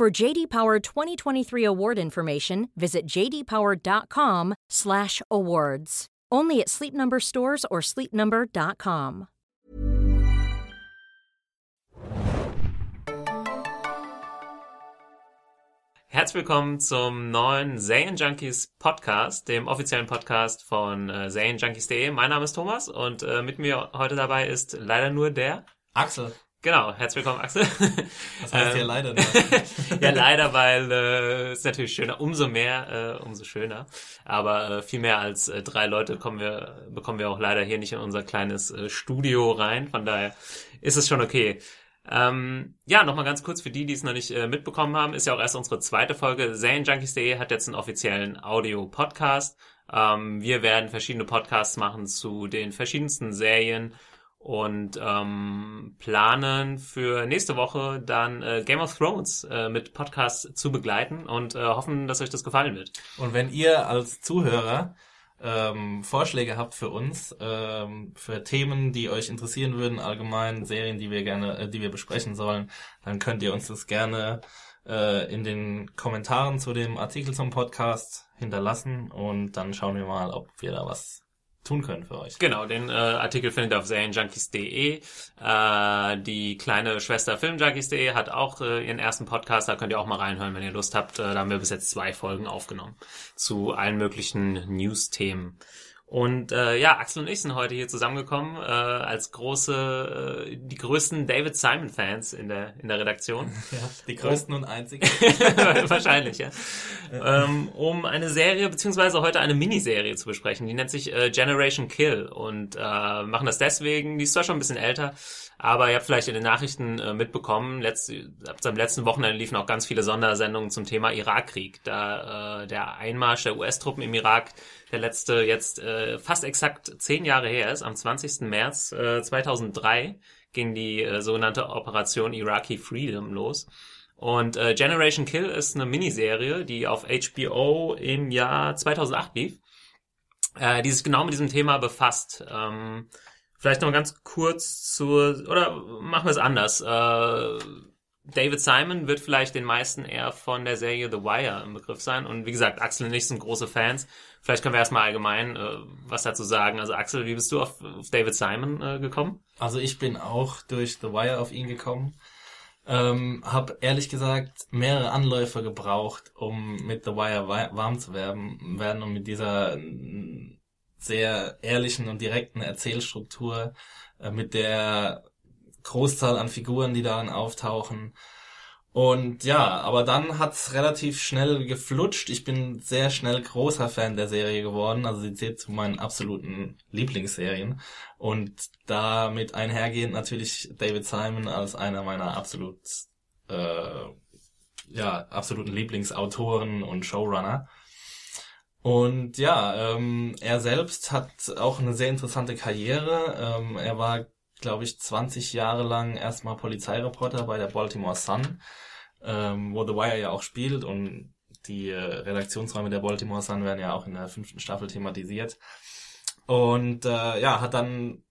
For JD Power 2023 award information, visit jdpower.com/awards. Only at Sleep Number stores or sleepnumber.com. Herzlich willkommen zum neuen Junkies Podcast, dem offiziellen Podcast von äh, ZaneJunkies.de. Mein Name ist Thomas und äh, mit mir heute dabei ist leider nur der Axel. Genau, herzlich willkommen, Axel. Was heißt ja leider? Ne? ja, leider, weil äh, ist natürlich schöner, umso mehr, äh, umso schöner. Aber äh, viel mehr als äh, drei Leute kommen wir, bekommen wir auch leider hier nicht in unser kleines äh, Studio rein. Von daher ist es schon okay. Ähm, ja, nochmal ganz kurz für die, die es noch nicht äh, mitbekommen haben, ist ja auch erst unsere zweite Folge. Serienjunkies.de hat jetzt einen offiziellen Audio-Podcast. Ähm, wir werden verschiedene Podcasts machen zu den verschiedensten Serien und ähm, planen für nächste Woche dann äh, Game of Thrones äh, mit Podcasts zu begleiten und äh, hoffen, dass euch das gefallen wird. Und wenn ihr als Zuhörer ähm, Vorschläge habt für uns, ähm, für Themen, die euch interessieren würden, allgemein Serien, die wir gerne, äh, die wir besprechen sollen, dann könnt ihr uns das gerne äh, in den Kommentaren zu dem Artikel zum Podcast hinterlassen und dann schauen wir mal, ob wir da was tun können für euch. Genau, den äh, Artikel findet ihr auf serienjunkies.de. Äh, die kleine Schwester filmjunkies.de hat auch äh, ihren ersten Podcast, da könnt ihr auch mal reinhören, wenn ihr Lust habt. Äh, da haben wir bis jetzt zwei Folgen aufgenommen zu allen möglichen News-Themen. Und äh, ja, Axel und ich sind heute hier zusammengekommen äh, als große, äh, die größten David Simon-Fans in der in der Redaktion. Ja, die größten und einzigen. Wahrscheinlich, ja. ähm, um eine Serie beziehungsweise heute eine Miniserie zu besprechen. Die nennt sich äh, Generation Kill und äh, machen das deswegen. Die ist zwar schon ein bisschen älter, aber ihr habt vielleicht in den Nachrichten äh, mitbekommen, letzt, am letzten Wochenende liefen auch ganz viele Sondersendungen zum Thema Irakkrieg. Da äh, der Einmarsch der US-Truppen im Irak, der letzte jetzt äh, fast exakt zehn Jahre her ist, am 20. März äh, 2003 ging die äh, sogenannte Operation Iraqi Freedom los. Und äh, Generation Kill ist eine Miniserie, die auf HBO im Jahr 2008 lief, äh, die sich genau mit diesem Thema befasst. Ähm, Vielleicht noch ganz kurz zur, oder machen wir es anders. Äh, David Simon wird vielleicht den meisten eher von der Serie The Wire im Begriff sein. Und wie gesagt, Axel und ich sind große Fans. Vielleicht können wir erstmal allgemein äh, was dazu sagen. Also Axel, wie bist du auf, auf David Simon äh, gekommen? Also ich bin auch durch The Wire auf ihn gekommen. Ähm, hab ehrlich gesagt mehrere Anläufe gebraucht, um mit The Wire warm zu werden, werden und mit dieser sehr ehrlichen und direkten Erzählstruktur äh, mit der Großzahl an Figuren, die darin auftauchen. Und ja, aber dann hat's relativ schnell geflutscht. Ich bin sehr schnell großer Fan der Serie geworden. Also sie zählt zu meinen absoluten Lieblingsserien. Und damit einhergehend natürlich David Simon als einer meiner absolut, äh, ja, absoluten Lieblingsautoren und Showrunner. Und ja, ähm, er selbst hat auch eine sehr interessante Karriere. Ähm, er war, glaube ich, 20 Jahre lang erstmal Polizeireporter bei der Baltimore Sun, ähm, wo The Wire ja auch spielt und die äh, Redaktionsräume der Baltimore Sun werden ja auch in der fünften Staffel thematisiert. Und äh, ja, hat dann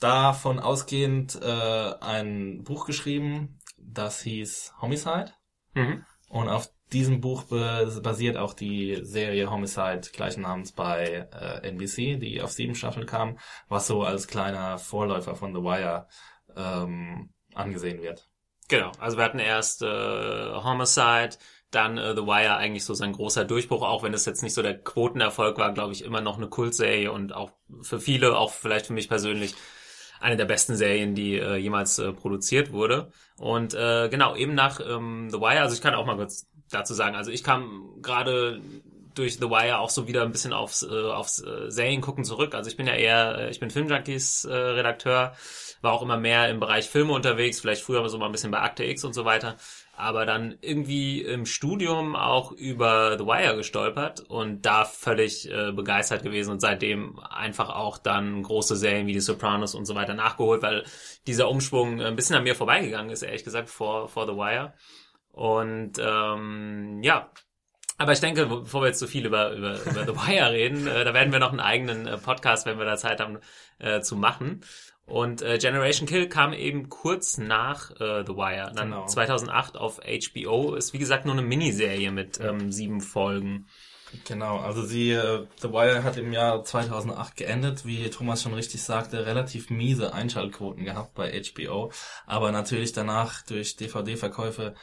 davon ausgehend äh, ein Buch geschrieben, das hieß Homicide. Mhm. Und auf diesem Buch basiert auch die Serie Homicide gleichen Namens bei äh, NBC, die auf sieben Staffeln kam, was so als kleiner Vorläufer von The Wire ähm, angesehen wird. Genau, also wir hatten erst äh, Homicide, dann äh, The Wire eigentlich so sein großer Durchbruch, auch wenn es jetzt nicht so der Quotenerfolg war, glaube ich, immer noch eine Kultserie und auch für viele, auch vielleicht für mich persönlich, eine der besten Serien, die äh, jemals äh, produziert wurde. Und äh, genau, eben nach ähm, The Wire, also ich kann auch mal kurz dazu sagen. Also ich kam gerade durch The Wire auch so wieder ein bisschen aufs, äh, aufs äh, Serien gucken zurück. Also ich bin ja eher, äh, ich bin Filmjunkies äh, Redakteur, war auch immer mehr im Bereich Filme unterwegs, vielleicht früher so mal ein bisschen bei Akte X und so weiter. aber dann irgendwie im Studium auch über The Wire gestolpert und da völlig äh, begeistert gewesen und seitdem einfach auch dann große Serien wie die Sopranos und so weiter nachgeholt, weil dieser Umschwung ein bisschen an mir vorbeigegangen ist, ehrlich gesagt, vor, vor The Wire. Und ähm, ja, aber ich denke, bevor wir jetzt so viel über, über, über The Wire reden, äh, da werden wir noch einen eigenen äh, Podcast, wenn wir da Zeit haben, äh, zu machen. Und äh, Generation Kill kam eben kurz nach äh, The Wire. Dann genau. 2008 auf HBO. Ist wie gesagt nur eine Miniserie mit ähm, sieben Folgen. Genau, also sie, äh, The Wire hat im Jahr 2008 geendet, wie Thomas schon richtig sagte, relativ miese Einschaltquoten gehabt bei HBO, aber natürlich danach durch DVD-Verkäufe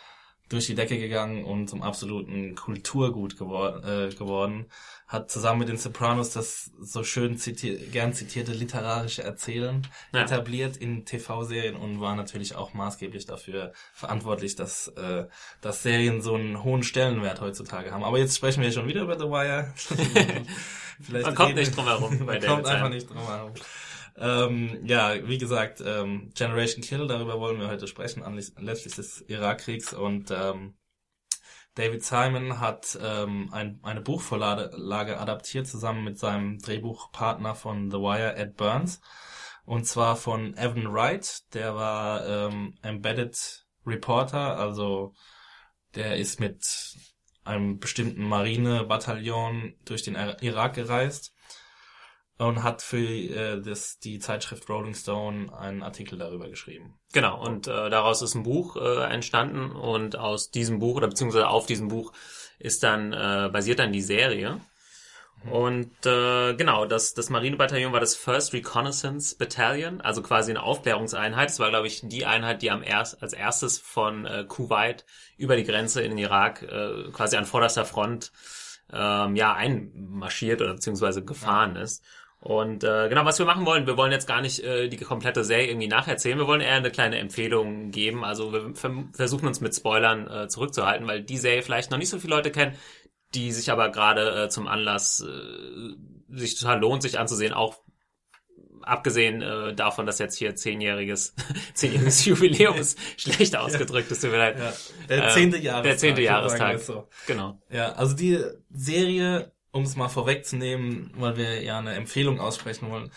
durch die Decke gegangen und zum absoluten Kulturgut gewor äh, geworden. Hat zusammen mit den Sopranos das so schön ziti gern zitierte literarische Erzählen ja. etabliert in TV-Serien und war natürlich auch maßgeblich dafür verantwortlich, dass, äh, dass Serien so einen hohen Stellenwert heutzutage haben. Aber jetzt sprechen wir schon wieder über The Wire. Vielleicht man kommt nicht drum herum. man kommt einfach nicht drum herum. Ähm, ja, wie gesagt, ähm, Generation Kill, darüber wollen wir heute sprechen, anlässlich des Irakkriegs. Und ähm, David Simon hat ähm, ein, eine Buchvorlage adaptiert zusammen mit seinem Drehbuchpartner von The Wire, Ed Burns. Und zwar von Evan Wright, der war ähm, Embedded Reporter, also der ist mit einem bestimmten Marinebataillon durch den Irak gereist und hat für äh, das, die Zeitschrift Rolling Stone einen Artikel darüber geschrieben. Genau, und äh, daraus ist ein Buch äh, entstanden und aus diesem Buch oder beziehungsweise auf diesem Buch ist dann äh, basiert dann die Serie. Mhm. Und äh, genau, das, das Marinebataillon war das First Reconnaissance Battalion, also quasi eine Aufklärungseinheit. Das war, glaube ich, die Einheit, die am erst, als erstes von äh, Kuwait über die Grenze in den Irak äh, quasi an vorderster Front ähm, ja einmarschiert oder beziehungsweise gefahren ja. ist. Und äh, genau, was wir machen wollen, wir wollen jetzt gar nicht äh, die komplette Serie irgendwie nacherzählen, wir wollen eher eine kleine Empfehlung geben. Also wir versuchen uns mit Spoilern äh, zurückzuhalten, weil die Serie vielleicht noch nicht so viele Leute kennen, die sich aber gerade äh, zum Anlass äh, sich total lohnt, sich anzusehen, auch abgesehen äh, davon, dass jetzt hier zehnjähriges, zehnjähriges Jubiläum ist, schlecht ausgedrückt, ist tut mir leid. Ja, der zehnte Jahrestag. Der zehnte Jahrestag. So. Genau. Ja, also die Serie um es mal vorwegzunehmen, weil wir ja eine Empfehlung aussprechen wollen,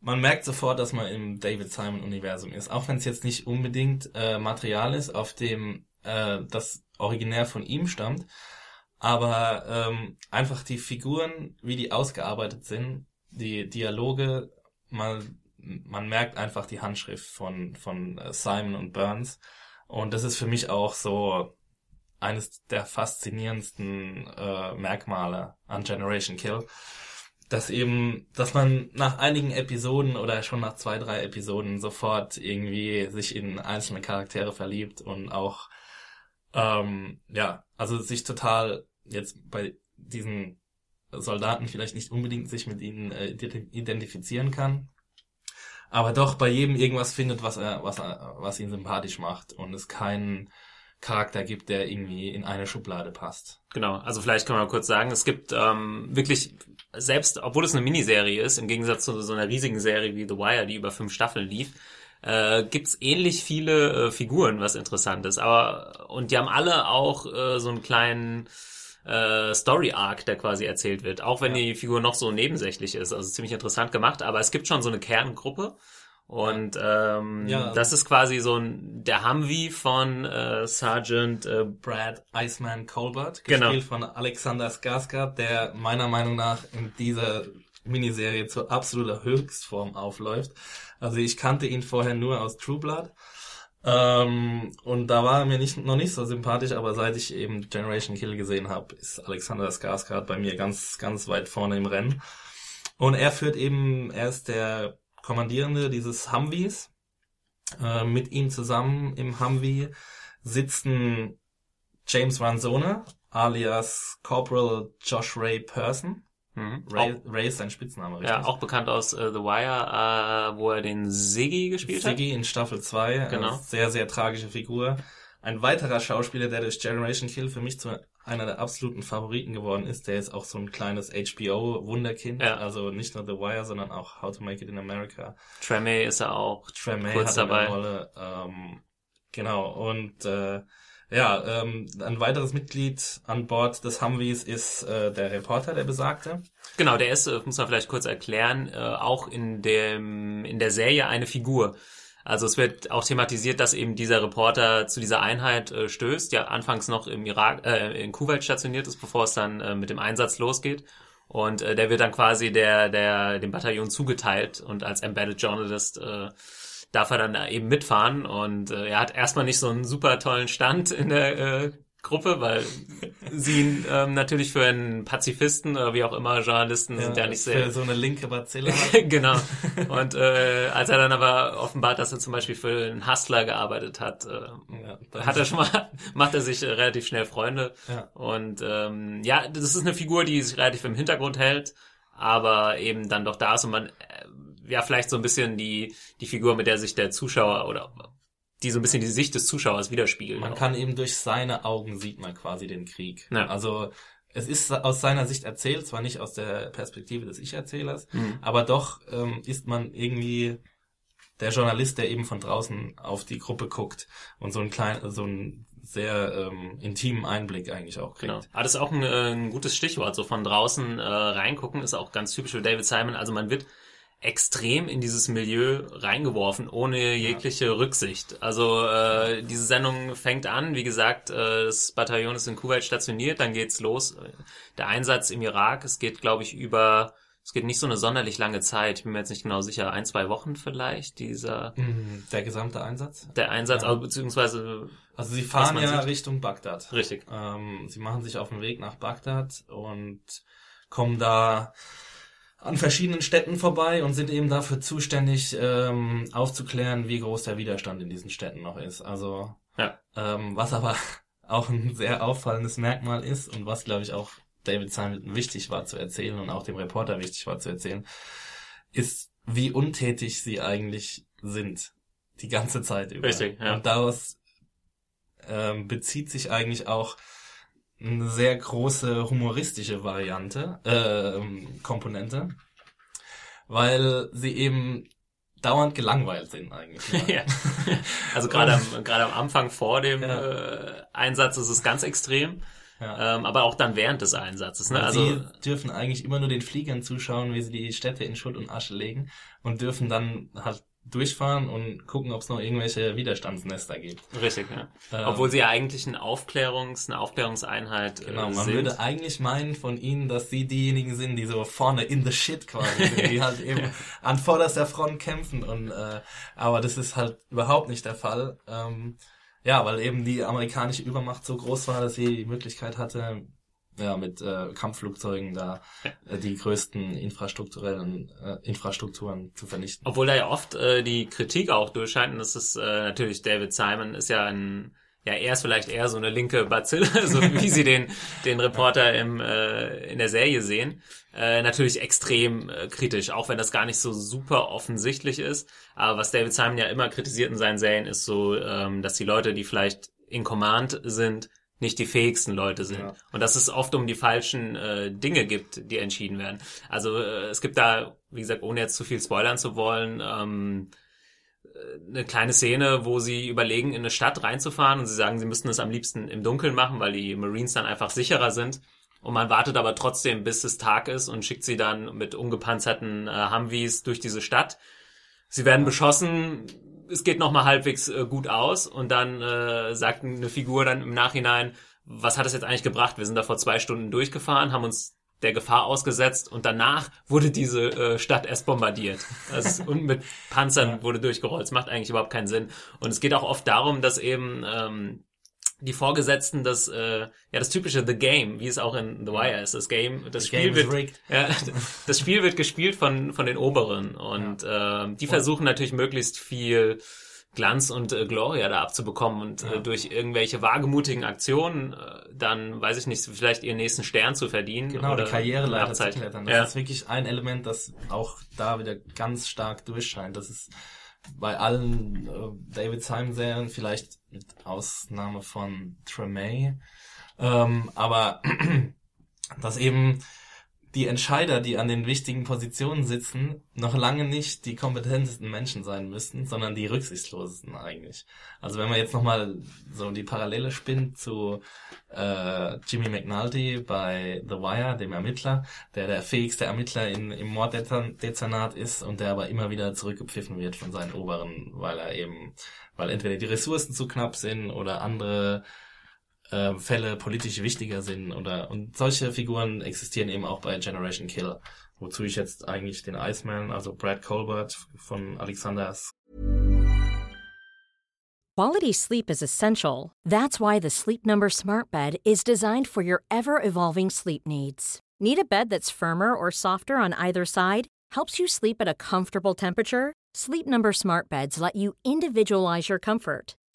man merkt sofort, dass man im David Simon Universum ist, auch wenn es jetzt nicht unbedingt äh, Material ist, auf dem äh, das originär von ihm stammt, aber ähm, einfach die Figuren, wie die ausgearbeitet sind, die Dialoge, man man merkt einfach die Handschrift von von äh, Simon und Burns. Und das ist für mich auch so eines der faszinierendsten äh, Merkmale an Generation Kill, dass eben, dass man nach einigen Episoden oder schon nach zwei, drei Episoden sofort irgendwie sich in einzelne Charaktere verliebt und auch ähm, ja, also sich total jetzt bei diesen Soldaten vielleicht nicht unbedingt sich mit ihnen äh, identifizieren kann, aber doch bei jedem irgendwas findet, was er, was er, was ihn sympathisch macht und es keinen Charakter gibt, der irgendwie in eine Schublade passt. Genau, also vielleicht kann man kurz sagen, es gibt ähm, wirklich, selbst obwohl es eine Miniserie ist, im Gegensatz zu so einer riesigen Serie wie The Wire, die über fünf Staffeln lief, äh, gibt's ähnlich viele äh, Figuren, was interessant ist. Aber und die haben alle auch äh, so einen kleinen äh, Story Arc, der quasi erzählt wird, auch wenn ja. die Figur noch so nebensächlich ist. Also ziemlich interessant gemacht, aber es gibt schon so eine Kerngruppe und ähm, ja. das ist quasi so ein der Humvee von äh, Sergeant äh, Brad Iceman Colbert, gespielt genau. von Alexander Skarsgård, der meiner Meinung nach in dieser Miniserie zur absoluter Höchstform aufläuft. Also ich kannte ihn vorher nur aus True Blood. Ähm, und da war er mir nicht, noch nicht so sympathisch, aber seit ich eben Generation Kill gesehen habe, ist Alexander Skarsgård bei mir ganz, ganz weit vorne im Rennen. Und er führt eben, er ist der Kommandierende dieses Humvees. Äh, mit ihm zusammen im Humvee sitzen James Ranzone, alias Corporal Josh Ray Person. Mhm. Ray, auch, Ray ist sein Spitzname, richtig? Ja, auch bekannt aus uh, The Wire, uh, wo er den Ziggy gespielt Ziggy hat. Ziggy in Staffel 2. Genau. Sehr, sehr tragische Figur. Ein weiterer Schauspieler, der durch Generation Kill für mich zu einer der absoluten Favoriten geworden ist, der ist auch so ein kleines HBO-Wunderkind. Ja. Also nicht nur The Wire, sondern auch How to Make It in America. Tremay ist er auch kurz hat dabei. Eine Rolle. Ähm, genau. Und äh, Ja, ähm, ein weiteres Mitglied an Bord des Humvees ist äh, der Reporter, der besagte. Genau, der ist, äh, muss man vielleicht kurz erklären, äh, auch in dem in der Serie eine Figur. Also es wird auch thematisiert, dass eben dieser Reporter zu dieser Einheit äh, stößt, ja anfangs noch im Irak, äh, in Kuwait stationiert ist, bevor es dann äh, mit dem Einsatz losgeht. Und äh, der wird dann quasi der, der dem Bataillon zugeteilt und als Embedded Journalist äh, darf er dann eben mitfahren und äh, er hat erstmal nicht so einen super tollen Stand in der äh, Gruppe, weil sie ihn ähm, natürlich für einen Pazifisten oder wie auch immer Journalisten ja, sind ja nicht sehr für so eine linke Bazille genau. Und äh, als er dann aber offenbart, dass er zum Beispiel für einen Hustler gearbeitet hat, äh, ja, hat er schon mal macht er sich äh, relativ schnell Freunde. Ja. und ähm, ja, das ist eine Figur, die sich relativ im Hintergrund hält, aber eben dann doch da ist und man äh, ja vielleicht so ein bisschen die, die Figur, mit der sich der Zuschauer oder die so ein bisschen die Sicht des Zuschauers widerspiegelt. Man auch. kann eben durch seine Augen sieht man quasi den Krieg. Ja. Also es ist aus seiner Sicht erzählt, zwar nicht aus der Perspektive des Ich-Erzählers, mhm. aber doch ähm, ist man irgendwie der Journalist, der eben von draußen auf die Gruppe guckt und so ein klein, so ein sehr ähm, intimen Einblick eigentlich auch kriegt. Genau. Ah, das ist auch ein, äh, ein gutes Stichwort. So von draußen äh, reingucken ist auch ganz typisch für David Simon. Also man wird extrem in dieses Milieu reingeworfen, ohne jegliche ja. Rücksicht. Also äh, diese Sendung fängt an, wie gesagt, äh, das Bataillon ist in Kuwait stationiert, dann geht's los. Der Einsatz im Irak, es geht, glaube ich, über, es geht nicht so eine sonderlich lange Zeit, ich bin mir jetzt nicht genau sicher, ein, zwei Wochen vielleicht, dieser... Mhm. Der gesamte Einsatz? Der Einsatz, ja. also, beziehungsweise... Also sie fahren ja sieht. Richtung Bagdad. Richtig. Ähm, sie machen sich auf den Weg nach Bagdad und kommen da an verschiedenen Städten vorbei und sind eben dafür zuständig, ähm, aufzuklären, wie groß der Widerstand in diesen Städten noch ist. Also ja. ähm, was aber auch ein sehr auffallendes Merkmal ist und was, glaube ich, auch David Simon wichtig war zu erzählen und auch dem Reporter wichtig war zu erzählen, ist, wie untätig sie eigentlich sind. Die ganze Zeit über. Richtig, ja. Und daraus ähm, bezieht sich eigentlich auch eine sehr große humoristische Variante, äh, Komponente, weil sie eben dauernd gelangweilt sind eigentlich. ja. Also gerade am, gerade am Anfang vor dem ja. äh, Einsatz ist es ganz extrem. Ja. Ähm, aber auch dann während des Einsatzes. Ne? Also sie dürfen eigentlich immer nur den Fliegern zuschauen, wie sie die Städte in Schutt und Asche legen und dürfen dann halt durchfahren und gucken, ob es noch irgendwelche Widerstandsnester gibt. Richtig, ja. Ähm, Obwohl sie ja eigentlich ein Aufklärungs, eine Aufklärungseinheit äh, Genau, man sind. würde eigentlich meinen von ihnen, dass sie diejenigen sind, die so vorne in the shit quasi sind, die halt eben an vorderster Front kämpfen und äh, aber das ist halt überhaupt nicht der Fall. Ähm, ja, weil eben die amerikanische Übermacht so groß war, dass sie die Möglichkeit hatte, ja, mit äh, Kampfflugzeugen da äh, die größten infrastrukturellen äh, Infrastrukturen zu vernichten. Obwohl da ja oft äh, die Kritik auch durchscheint, und das ist äh, natürlich David Simon ist ja ein ja, er ist vielleicht eher so eine linke Bazille, so wie sie den, den Reporter im, äh, in der Serie sehen. Äh, natürlich extrem äh, kritisch, auch wenn das gar nicht so super offensichtlich ist. Aber was David Simon ja immer kritisiert in seinen Serien, ist so, ähm, dass die Leute, die vielleicht in Command sind, nicht die fähigsten Leute sind. Ja. Und dass es oft um die falschen äh, Dinge gibt, die entschieden werden. Also äh, es gibt da, wie gesagt, ohne jetzt zu viel spoilern zu wollen, ähm, äh, eine kleine Szene, wo sie überlegen, in eine Stadt reinzufahren und sie sagen, sie müssten es am liebsten im Dunkeln machen, weil die Marines dann einfach sicherer sind. Und man wartet aber trotzdem, bis es Tag ist und schickt sie dann mit ungepanzerten äh, Humvees durch diese Stadt. Sie werden beschossen, es geht noch mal halbwegs äh, gut aus und dann äh, sagt eine Figur dann im Nachhinein, was hat es jetzt eigentlich gebracht? Wir sind da vor zwei Stunden durchgefahren, haben uns der Gefahr ausgesetzt und danach wurde diese äh, Stadt erst bombardiert. Also, und mit Panzern wurde durchgerollt. Das macht eigentlich überhaupt keinen Sinn. Und es geht auch oft darum, dass eben ähm, die Vorgesetzten das, äh, ja, das typische The Game, wie es auch in The Wire ist. Das Game, das The Spiel Game wird, ja, das Spiel wird gespielt von, von den Oberen und ja. äh, die versuchen natürlich möglichst viel Glanz und äh, Gloria da abzubekommen und äh, ja. äh, durch irgendwelche wagemutigen Aktionen äh, dann, weiß ich nicht, vielleicht ihren nächsten Stern zu verdienen. Genau, oder die Karriereleiter zu klettern. Das ja. ist wirklich ein Element, das auch da wieder ganz stark durchscheint. Das ist bei allen äh, David Simon Serien, vielleicht mit Ausnahme von Tremay, ähm, aber dass eben die Entscheider, die an den wichtigen Positionen sitzen, noch lange nicht die kompetentesten Menschen sein müssten, sondern die rücksichtslosesten eigentlich. Also wenn man jetzt nochmal so die Parallele spinnt zu äh, Jimmy McNulty bei The Wire, dem Ermittler, der der fähigste Ermittler in, im Morddezernat ist und der aber immer wieder zurückgepfiffen wird von seinen Oberen, weil er eben, weil entweder die Ressourcen zu knapp sind oder andere äh, Fälle politisch wichtiger sind oder und solche Figuren existieren eben auch bei Generation Kill, wozu ich jetzt eigentlich den Iceman, also Brad Colbert von Alexander Quality sleep is essential. That's why the Sleep Number Smart Bed is designed for your ever-evolving sleep needs. Need a bed that's firmer or softer on either side? Helps you sleep at a comfortable temperature? Sleep Number Smart Beds let you individualize your comfort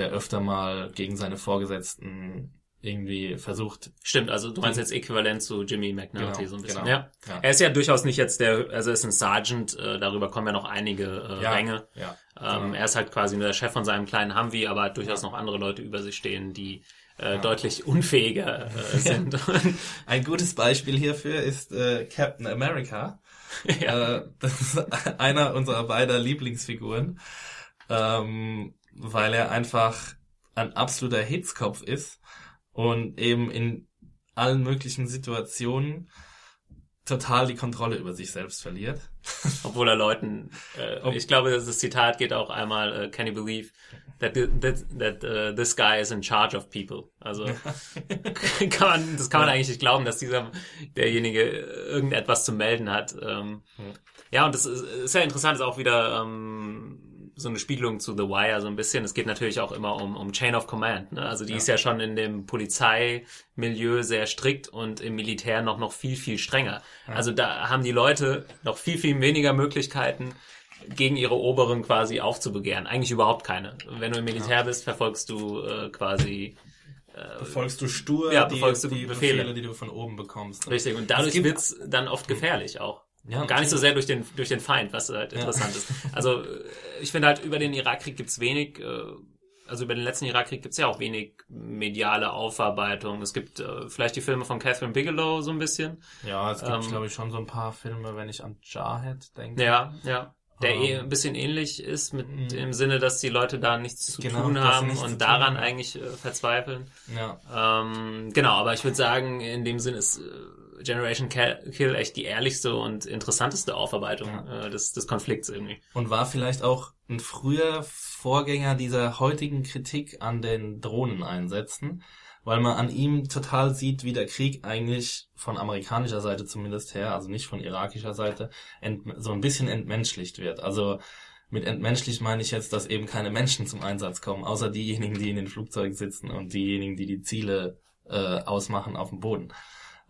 der öfter mal gegen seine Vorgesetzten irgendwie versucht. Stimmt, also du meinst jetzt äquivalent zu Jimmy McNulty Genau, so ein bisschen. genau. Ja. Ja. Er ist ja durchaus nicht jetzt der, also er ist ein Sergeant, äh, darüber kommen ja noch einige äh, Ja, Ränge. ja, Ähm, genau. Er ist halt quasi nur der Chef von seinem kleinen Humvee, aber hat durchaus noch andere Leute über sich stehen, die äh, deutlich unfähiger äh, sind. Ein gutes Beispiel hierfür ist äh, Captain America. äh, das ist einer unserer beider Lieblingsfiguren, ähm, weil er einfach ein absoluter Hitzkopf ist und eben in allen möglichen Situationen total die Kontrolle über sich selbst verliert. Obwohl er Leuten, äh, Ob- ich glaube, das Zitat geht auch einmal, äh, can you believe that, that, that uh, this guy is in charge of people? Also kann man, das kann man eigentlich nicht glauben, dass dieser derjenige irgendetwas zu melden hat. Ähm, ja, und das ist, ist ja interessant, ist auch wieder ähm, so eine Spiegelung zu The Wire so ein bisschen. Es geht natürlich auch immer um, um Chain of Command. Ne? Also die ist ja schon in dem Polizeimilieu sehr strikt und im Militär noch noch viel viel strenger. Also da haben die Leute noch viel viel weniger Möglichkeiten gegen ihre Oberen quasi aufzubegehren. Eigentlich überhaupt keine. Wenn du im Militär bist, verfolgst du äh, quasi Befolgst du stur Ja, die, befolgst du die Befehle. Befehle, die du von oben bekommst. Richtig, und dadurch wird's dann oft gefährlich auch. Ja, Gar nicht so sehr durch den, durch den Feind, was halt interessant ist. Also äh, ich finde halt, über den Irakkrieg gibt's wenig, äh, also über den letzten Irakkrieg gibt's ja auch wenig mediale Aufarbeitung. Es gibt äh, vielleicht die Filme von Catherine Bigelow so ein bisschen. Ja, es gibt, Ähm, glaube ich, schon so ein paar Filme, wenn ich an Jarhead denke. Ja, ja. Der Ähm, eh ein bisschen ähnlich ist mit dem Sinne, dass die Leute da nichts zu Genau, tun haben und tun daran haben. eigentlich äh, verzweifeln. Ja. Ähm, genau, aber ich würde sagen, in dem Sinn ist äh, Generation Kill echt die ehrlichste und interessanteste Aufarbeitung äh, des, des Konflikts irgendwie. Und war vielleicht auch ein früher Vorgänger dieser heutigen Kritik an den Drohneneinsätzen, weil man an ihm total sieht, wie der Krieg eigentlich von amerikanischer Seite zumindest her, also nicht von irakischer Seite, so ein bisschen entmenschlicht wird. Also mit entmenschlicht meine ich jetzt, dass eben keine Menschen zum Einsatz kommen, außer diejenigen, die in den Flugzeugen sitzen und diejenigen, die die Ziele äh, ausmachen auf dem Boden.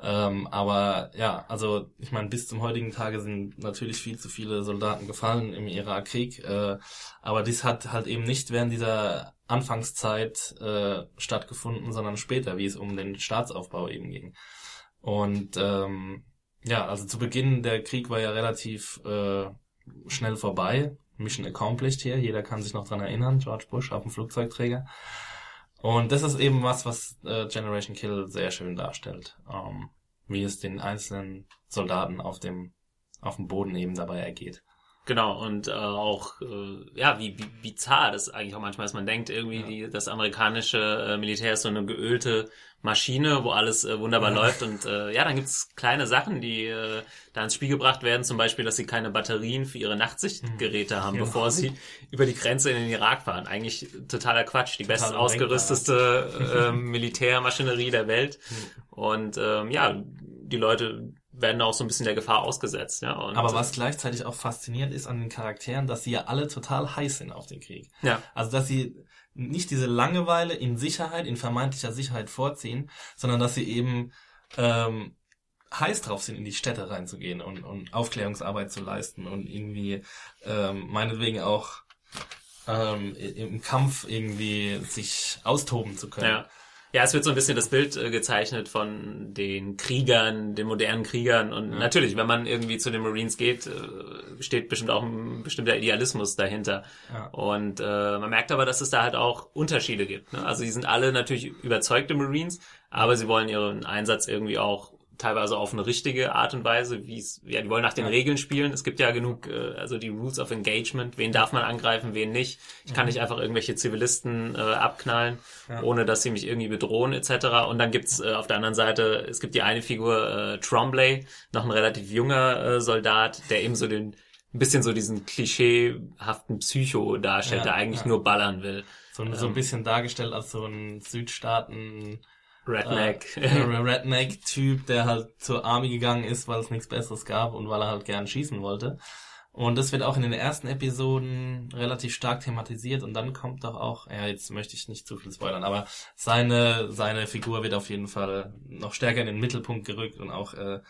Ähm, aber ja, also ich meine, bis zum heutigen Tage sind natürlich viel zu viele Soldaten gefallen im Irakkrieg, äh, aber dies hat halt eben nicht während dieser Anfangszeit äh, stattgefunden, sondern später, wie es um den Staatsaufbau eben ging. Und ähm, ja, also zu Beginn der Krieg war ja relativ äh, schnell vorbei. Mission accomplished hier, jeder kann sich noch dran erinnern, George Bush auf dem Flugzeugträger. Und das ist eben was, was äh, Generation Kill sehr schön darstellt, ähm, wie es den einzelnen Soldaten auf dem auf dem Boden eben dabei ergeht. Genau, und äh, auch, äh, ja, wie, wie bizarr das eigentlich auch manchmal ist. Man denkt irgendwie, die, das amerikanische äh, Militär ist so eine geölte Maschine, wo alles äh, wunderbar läuft. Und äh, ja, dann gibt's kleine Sachen, die äh, da ins Spiel gebracht werden. Zum Beispiel, dass sie keine Batterien für ihre Nachtsichtgeräte haben, Genau. bevor sie über die Grenze in den Irak fahren. Eigentlich totaler Quatsch. Die best undenkbar. ausgerüsteste äh, Militärmaschinerie der Welt. Und ähm, ja, die Leute werden auch so ein bisschen der Gefahr ausgesetzt. Ja, und, Aber was gleichzeitig auch faszinierend ist an den Charakteren, dass sie ja alle total heiß sind auf den Krieg. Ja. Also dass sie nicht diese Langeweile in Sicherheit, in vermeintlicher Sicherheit vorziehen, sondern dass sie eben ähm, heiß drauf sind, in die Städte reinzugehen und, und Aufklärungsarbeit zu leisten und irgendwie ähm, meinetwegen auch ähm, im Kampf irgendwie sich austoben zu können. Ja. Ja, es wird so ein bisschen das Bild äh, gezeichnet von den Kriegern, den modernen Kriegern. Und ja. natürlich, wenn man irgendwie zu den Marines geht, äh, steht bestimmt auch ein bestimmter Idealismus dahinter. Ja. Und äh, man merkt aber, dass es da halt auch Unterschiede gibt. Ne? Also die sind alle natürlich überzeugte Marines, aber sie wollen ihren Einsatz irgendwie auch teilweise auf eine richtige Art und Weise, wie es, ja, die wollen nach den ja. Regeln spielen. Es gibt ja genug, äh, also die Rules of Engagement, wen darf man angreifen, wen nicht. Ich kann mhm. nicht einfach irgendwelche Zivilisten äh, abknallen, ja. ohne dass sie mich irgendwie bedrohen etc. Und dann gibt's äh, auf der anderen Seite, es gibt die eine Figur, äh, Trombley, noch ein relativ junger äh, Soldat, der eben so den ein bisschen so diesen klischeehaften Psycho darstellt, ja, der eigentlich nur ballern will. So, so ein ähm, bisschen dargestellt als so ein Südstaaten Redneck. Äh, Redneck-Typ, der halt zur Army gegangen ist, weil es nichts Besseres gab und weil er halt gern schießen wollte. Und das wird auch in den ersten Episoden relativ stark thematisiert und dann kommt doch auch, ja, jetzt möchte ich nicht zu viel spoilern, aber seine, seine Figur wird auf jeden Fall noch stärker in den Mittelpunkt gerückt und auch äh,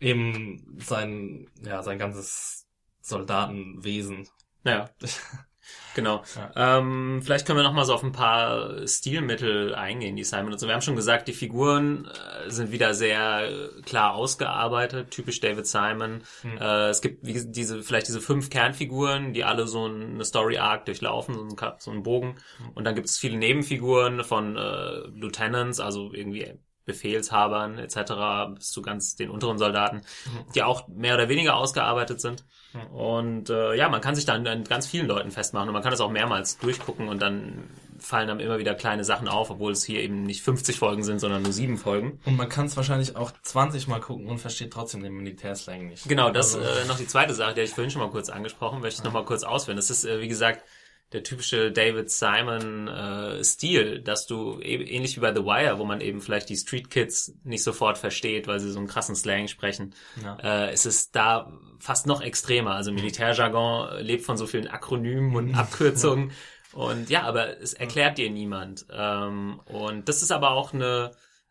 eben sein, ja, sein ganzes Soldatenwesen. Ja. Genau. Ja. Ähm, vielleicht können wir noch mal so auf ein paar Stilmittel eingehen, die Simon und so. Wir haben schon gesagt, die Figuren äh, sind wieder sehr äh, klar ausgearbeitet, typisch David Simon. Hm. Äh, es gibt wie, diese vielleicht diese fünf Kernfiguren, die alle so eine Story Arc durchlaufen, so, ein, so einen Bogen. Hm. Und dann gibt es viele Nebenfiguren von äh, Lieutenants, also irgendwie Befehlshabern etc. bis zu ganz den unteren Soldaten, mhm. die auch mehr oder weniger ausgearbeitet sind. Mhm. Und äh, ja, man kann sich dann an ganz vielen Leuten festmachen und man kann das auch mehrmals durchgucken und dann fallen dann immer wieder kleine Sachen auf, obwohl es hier eben nicht 50 Folgen sind, sondern nur sieben Folgen. Und man kann es wahrscheinlich auch 20 Mal gucken und versteht trotzdem den Militärslang nicht. Genau, das also. äh, noch die zweite Sache, die habe ich vorhin schon mal kurz angesprochen, möchte ich ja. noch mal kurz ausführen. Das ist, äh, wie gesagt, der typische David Simon äh, Stil, dass du eben ähnlich wie bei The Wire, wo man eben vielleicht die Street Kids nicht sofort versteht, weil sie so einen krassen Slang sprechen, ja. äh, ist es da fast noch extremer. Also Militärjargon lebt von so vielen Akronymen und Abkürzungen. Und ja, aber es erklärt dir niemand. Ähm, und das ist aber auch eine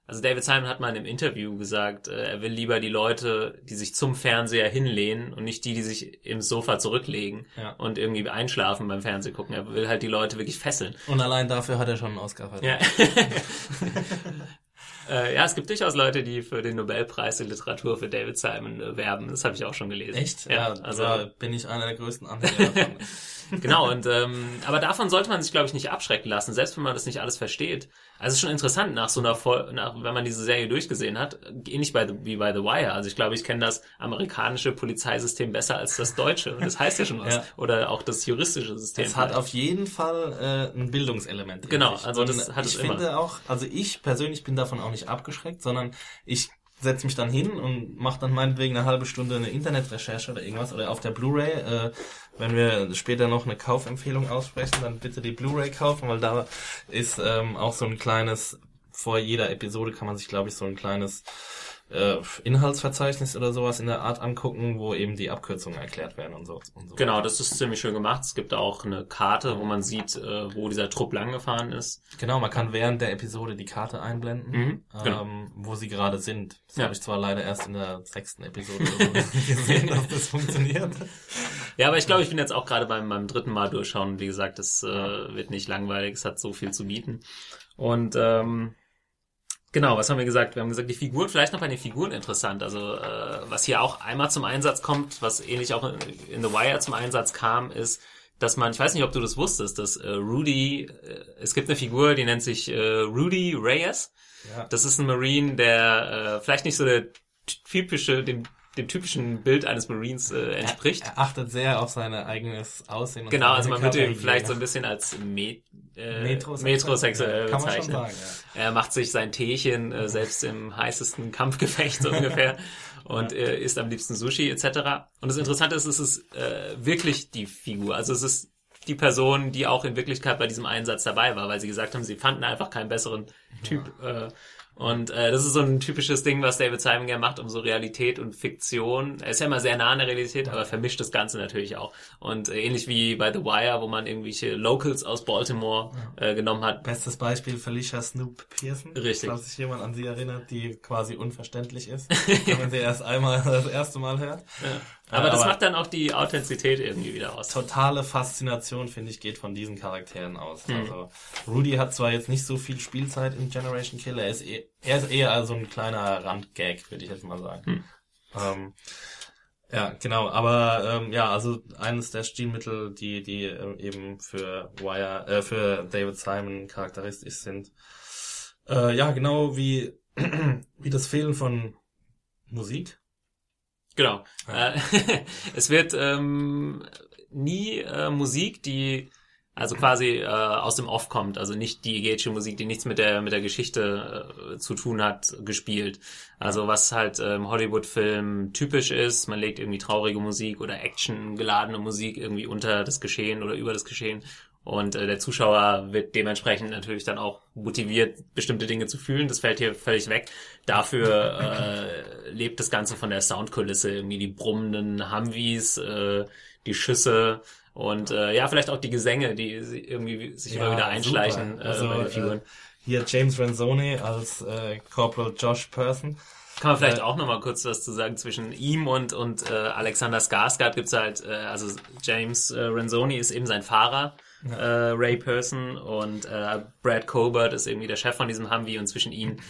also David Simon hat mal in einem Interview gesagt, äh, er will lieber die Leute, die sich zum Fernseher hinlehnen und nicht die, die sich im Sofa zurücklegen ja. und irgendwie einschlafen beim Fernseh gucken. Er will halt die Leute wirklich fesseln. Und allein dafür hat er schon einen Oscar verdient. Ja. äh, ja, es gibt durchaus Leute, die für den Nobelpreis der Literatur für David Simon äh, werben. Das habe ich auch schon gelesen. Echt? Ja, ja also da bin ich einer der größten Anhänger davon. genau, und ähm, aber davon sollte man sich, glaube ich, nicht abschrecken lassen, selbst wenn man das nicht alles versteht. Also es ist schon interessant, nach so einer Vol nach, wenn man diese Serie durchgesehen hat, ähnlich bei The, wie bei The Wire. Also ich glaube, ich kenne das amerikanische Polizeisystem besser als das deutsche. Und das heißt ja schon was. ja. Oder auch das juristische System. Es hat auf jeden Fall äh, ein Bildungselement. Genau, also das hat ich es immer. Ich finde auch, also ich persönlich bin davon auch nicht abgeschreckt, sondern ich setze mich dann hin und mache dann meinetwegen eine halbe Stunde eine Internetrecherche oder irgendwas oder auf der Blu-ray. Äh, wenn wir später noch eine Kaufempfehlung aussprechen, dann bitte die Blu-ray kaufen, weil da ist ähm, auch so ein kleines, vor jeder Episode kann man sich, glaube ich, so ein kleines äh, Inhaltsverzeichnis oder sowas in der Art angucken, wo eben die Abkürzungen erklärt werden und so. Und so genau, das ist ziemlich schön gemacht. Es gibt auch eine Karte, wo man sieht, äh, wo dieser Trupp langgefahren ist. Genau, man kann während der Episode die Karte einblenden, mhm, genau. ähm, wo sie gerade sind. Das ja. habe ich zwar leider erst in der sechsten Episode gesehen, dass das funktioniert. Ja, aber ich glaube, ich bin jetzt auch gerade beim, beim dritten Mal durchschauen. Wie gesagt, das äh, wird nicht langweilig, es hat so viel zu bieten. Und ähm, Genau, was haben wir gesagt? Wir haben gesagt, die Figuren, vielleicht noch bei den Figuren interessant. Also äh, was hier auch einmal zum Einsatz kommt, was ähnlich auch in, in The Wire zum Einsatz kam, ist, dass man, ich weiß nicht, ob du das wusstest, dass äh, Rudy, äh, es gibt eine Figur, die nennt sich äh, Rudy Reyes. Ja. Das ist ein Marine, der äh, vielleicht nicht so der typische, dem dem typischen Bild eines Marines äh, entspricht. Er, er, achtet sehr auf sein eigenes Aussehen. Und genau, also man würde ihn vielleicht so ein bisschen als Met, äh, metrosexuell, metrosexuell ja, bezeichnen. Sagen, ja. Er macht sich sein Teechen äh, selbst im heißesten Kampfgefecht so ungefähr und ja. äh, isst am liebsten Sushi etc. Und das Interessante ist, es ist äh, wirklich die Figur. Also es ist die Person, die auch in Wirklichkeit bei diesem Einsatz dabei war, weil sie gesagt haben, sie fanden einfach keinen besseren Typ. Äh, Und äh, das ist so ein typisches Ding, was David Simon gerne macht, um so Realität und Fiktion. Er ist ja immer sehr nah an der Realität, aber vermischt das Ganze natürlich auch. Und äh, ähnlich wie bei The Wire, wo man irgendwelche Locals aus Baltimore äh, genommen hat. Bestes Beispiel Felicia Snoop Pearson. Richtig. Falls sich jemand an sie erinnert, die quasi unverständlich ist, wenn man sie erst einmal das erste Mal hört. Ja. Aber Äh, das aber- macht dann auch die Authentizität irgendwie wieder aus. totale Faszination, finde ich, geht von diesen Charakteren aus. Hm. Also Rudy hat zwar jetzt nicht so viel Spielzeit in Generation Kill, er ist, eh, er ist eher also ein kleiner Randgag, würde ich jetzt mal sagen. Hm. Ähm, ja, genau, aber ähm, ja, also eines der Stilmittel, die die ähm, eben für Wire, äh, für David Simon charakteristisch sind. Äh, ja, genau wie wie das Fehlen von Musik. Genau. Ja. Äh, es wird ähm, nie äh, Musik, die also quasi äh, aus dem Off kommt, also nicht die Gage Musik, die nichts mit der mit der Geschichte äh, zu tun hat, gespielt. Also was halt äh, im Hollywood-Film typisch ist, man legt irgendwie traurige Musik oder Action geladene Musik irgendwie unter das Geschehen oder über das Geschehen. Und äh, der Zuschauer wird dementsprechend natürlich dann auch motiviert, bestimmte Dinge zu fühlen. Das fällt hier völlig weg. Dafür äh, lebt das Ganze von der Soundkulisse, irgendwie die brummenden Humvees, äh, die Schüsse und äh, ja, vielleicht auch die Gesänge, die irgendwie sich immer wieder einschleichen super. äh, Also, bei den äh, Figuren. hier James Renzoni als äh, Corporal Josh Person. Kann man vielleicht äh, auch noch mal kurz was zu sagen zwischen ihm und und äh, Alexander Skarsgård gibt's halt äh, also James äh, Renzoni ist eben sein Fahrer äh, Ray Person und äh, Brad Colbert ist irgendwie der Chef von diesem Humvee und zwischen ihnen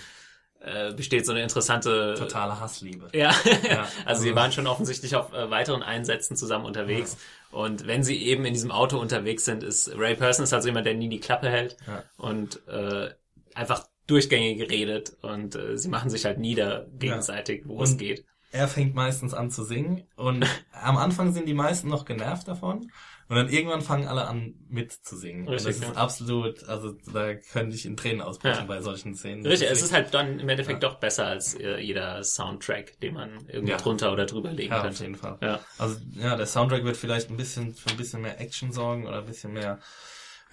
äh, besteht so eine interessante Totale Hassliebe. ja, Ja, also, also- sie waren schon offensichtlich auf äh, weiteren Einsätzen zusammen unterwegs. Und wenn sie eben in diesem Auto unterwegs sind, ist Ray Person ist also jemand, der nie die Klappe hält Ja. und äh, einfach durchgängig redet und äh, sie machen sich halt nieder gegenseitig, wo es Und- geht. Er fängt meistens an zu singen und am Anfang sind die meisten noch genervt davon und dann irgendwann fangen alle an mitzusingen. Und Richtig, das ist ja. absolut, also da könnte ich in Tränen ausbrechen Ja. bei solchen Szenen. Richtig, es ist halt dann im Endeffekt doch besser als äh, jeder Soundtrack, den man irgendwie Ja. drunter oder drüber legen ja, auf könnte. jeden Fall. Ja. Also ja, der Soundtrack wird vielleicht ein bisschen für ein bisschen mehr Action sorgen oder ein bisschen mehr,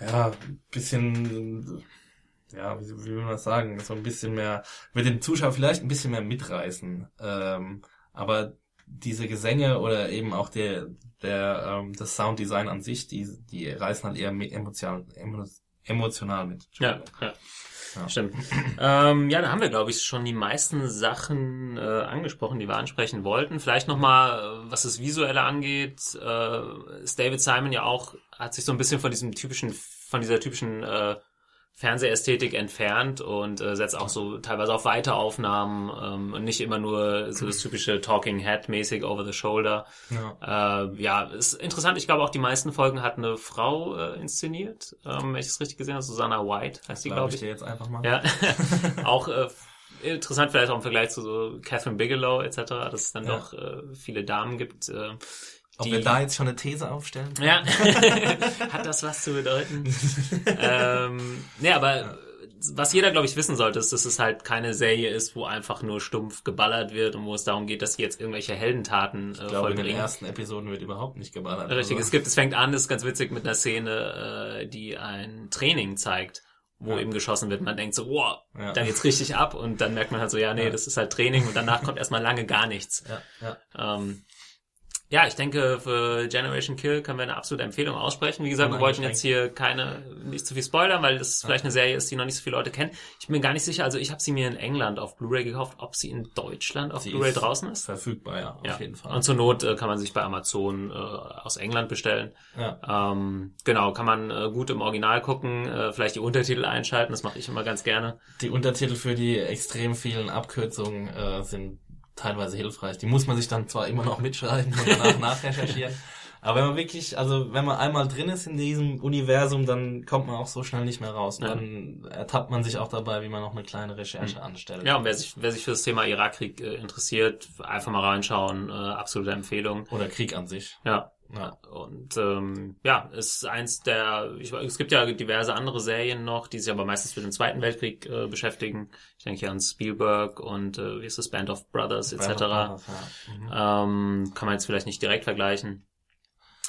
ja, ein bisschen, ja, wie, wie will man das sagen, so ein bisschen mehr, wird den Zuschauer vielleicht ein bisschen mehr mitreißen. Ähm, aber diese Gesänge oder eben auch der, der, ähm, das Sounddesign an sich, die, die reißen halt eher emotional, emo, emotional mit. Ja, ja. Ja. Stimmt. ähm, ja, da haben wir, glaube ich, schon die meisten Sachen äh, angesprochen, die wir ansprechen wollten. Vielleicht nochmal, äh, was das Visuelle angeht, äh, ist David Simon ja auch, hat sich so ein bisschen von diesem typischen, von dieser typischen äh, Fernsehästhetik entfernt und äh, setzt auch so teilweise auf Weiteraufnahmen ähm, und nicht immer nur so das typische Talking Head mäßig over the shoulder. Ja. Äh, ja, ist interessant. Ich glaube auch die meisten Folgen hat eine Frau äh, inszeniert, ähm, wenn ich das richtig gesehen habe. Susanna White heißt die, Glaube glaube ich dir jetzt einfach mal. Ja, auch äh, interessant vielleicht auch im Vergleich zu so Catherine Bigelow etc., dass es dann Ja. doch äh, viele Damen gibt. Äh, Ob die, wir da jetzt schon eine These aufstellen? ja, hat das was zu bedeuten? ähm, nee, aber was jeder, glaube ich, wissen sollte, ist, dass es halt keine Serie ist, wo einfach nur stumpf geballert wird und wo es darum geht, dass sie jetzt irgendwelche Heldentaten äh, Ich glaube, in den vollbringen. ersten Episoden wird überhaupt nicht geballert. Richtig, Also- es gibt, es fängt an, das ist ganz witzig mit einer Szene, äh, die ein Training zeigt, wo Ja. eben geschossen wird. Man denkt so, wow, Ja. da geht's richtig ab und dann merkt man halt so, ja, nee, Ja. das ist halt Training und danach kommt erstmal lange gar nichts. Ja, ja. Ähm, ja, ich denke, für Generation Kill können wir eine absolute Empfehlung aussprechen. Wie gesagt, wir wollten jetzt hier keine, nicht zu viel spoilern, weil das vielleicht eine Serie ist, die noch nicht so viele Leute kennen. Ich bin mir gar nicht sicher, also ich habe sie mir in England auf Blu-ray gekauft, ob sie in Deutschland auf Blu-ray draußen ist. Verfügbar, ja, auf Ja. jeden Fall. Und zur Not äh, kann man sich bei Amazon äh, aus England bestellen. ja. Ähm, genau, kann man äh, gut im Original gucken, äh, vielleicht die Untertitel einschalten, das mache ich immer ganz gerne. Die Untertitel für die extrem vielen Abkürzungen äh, sind teilweise hilfreich. Die muss man sich dann zwar immer noch mitschreiben und danach nachrecherchieren. Aber wenn man wirklich, also wenn man einmal drin ist in diesem Universum, dann kommt man auch so schnell nicht mehr raus. Ja. Dann ertappt man sich auch dabei, wie man noch eine kleine Recherche anstellt. Ja, und wer sich, wer sich für das Thema Irakkrieg äh, interessiert, einfach mal reinschauen, äh, absolute Empfehlung. Oder Krieg an sich. Ja. Ja. Und ähm, ja, ist eins der, ich, es gibt ja diverse andere Serien noch, die sich aber meistens mit dem Zweiten Weltkrieg äh, beschäftigen. Ich denke hier an Spielberg und äh, wie ist das, Band of Brothers etc. Ja. Mhm. Ähm, kann man jetzt vielleicht nicht direkt vergleichen.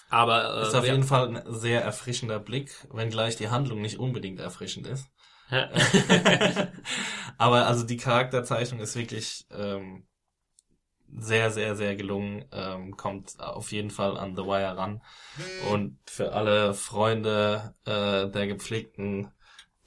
Aber äh, Ist auf jeden Fall ein sehr erfrischender Blick, wenngleich die Handlung nicht unbedingt erfrischend ist. Aber also die Charakterzeichnung ist wirklich ähm, sehr, sehr, sehr gelungen. Ähm, kommt auf jeden Fall an The Wire ran. Und für alle Freunde äh, der gepflegten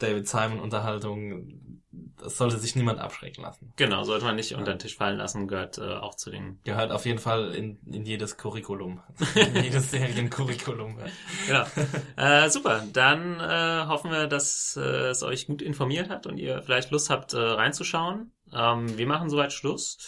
David Simon Unterhaltung, das sollte sich niemand abschrecken lassen. Genau, sollte man nicht unter den Tisch fallen lassen, gehört äh, auch zu den. Gehört auf jeden Fall in, in jedes Curriculum. in jedes Seriencurriculum. Genau. Äh, super. Dann äh, hoffen wir, dass äh, es euch gut informiert hat und ihr vielleicht Lust habt, äh, reinzuschauen. Ähm, wir machen soweit Schluss.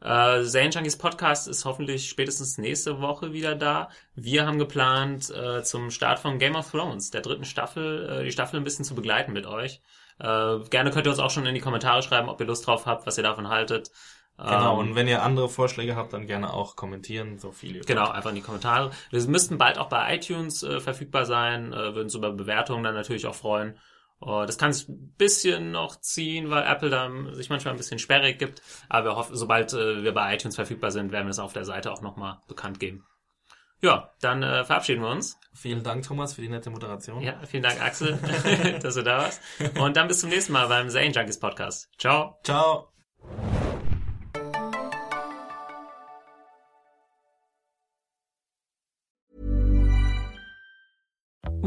Äh, Zane Junkies Podcast ist hoffentlich spätestens nächste Woche wieder da. Wir haben geplant, äh, zum Start von Game of Thrones, der dritten Staffel, äh, die Staffel ein bisschen zu begleiten mit euch. Äh, gerne könnt ihr uns auch schon in die Kommentare schreiben, ob ihr Lust drauf habt, was ihr davon haltet. Genau, Ähm, und wenn ihr andere Vorschläge habt, dann gerne auch kommentieren, so viel ihr Genau, einfach in die Kommentare. Wir müssten bald auch bei iTunes äh, verfügbar sein, äh, würden uns über Bewertungen dann natürlich auch freuen. Äh, das kann sich ein bisschen noch ziehen, weil Apple da sich manchmal ein bisschen sperrig gibt. Aber wir hoffen, sobald äh, wir bei iTunes verfügbar sind, werden wir das auf der Seite auch nochmal bekannt geben. Ja, dann äh, verabschieden wir uns. Vielen Dank, Thomas, für die nette Moderation. Ja, vielen Dank, Axel, dass du da warst. Und dann bis zum nächsten Mal beim Zane Junkies Podcast. Ciao. Ciao.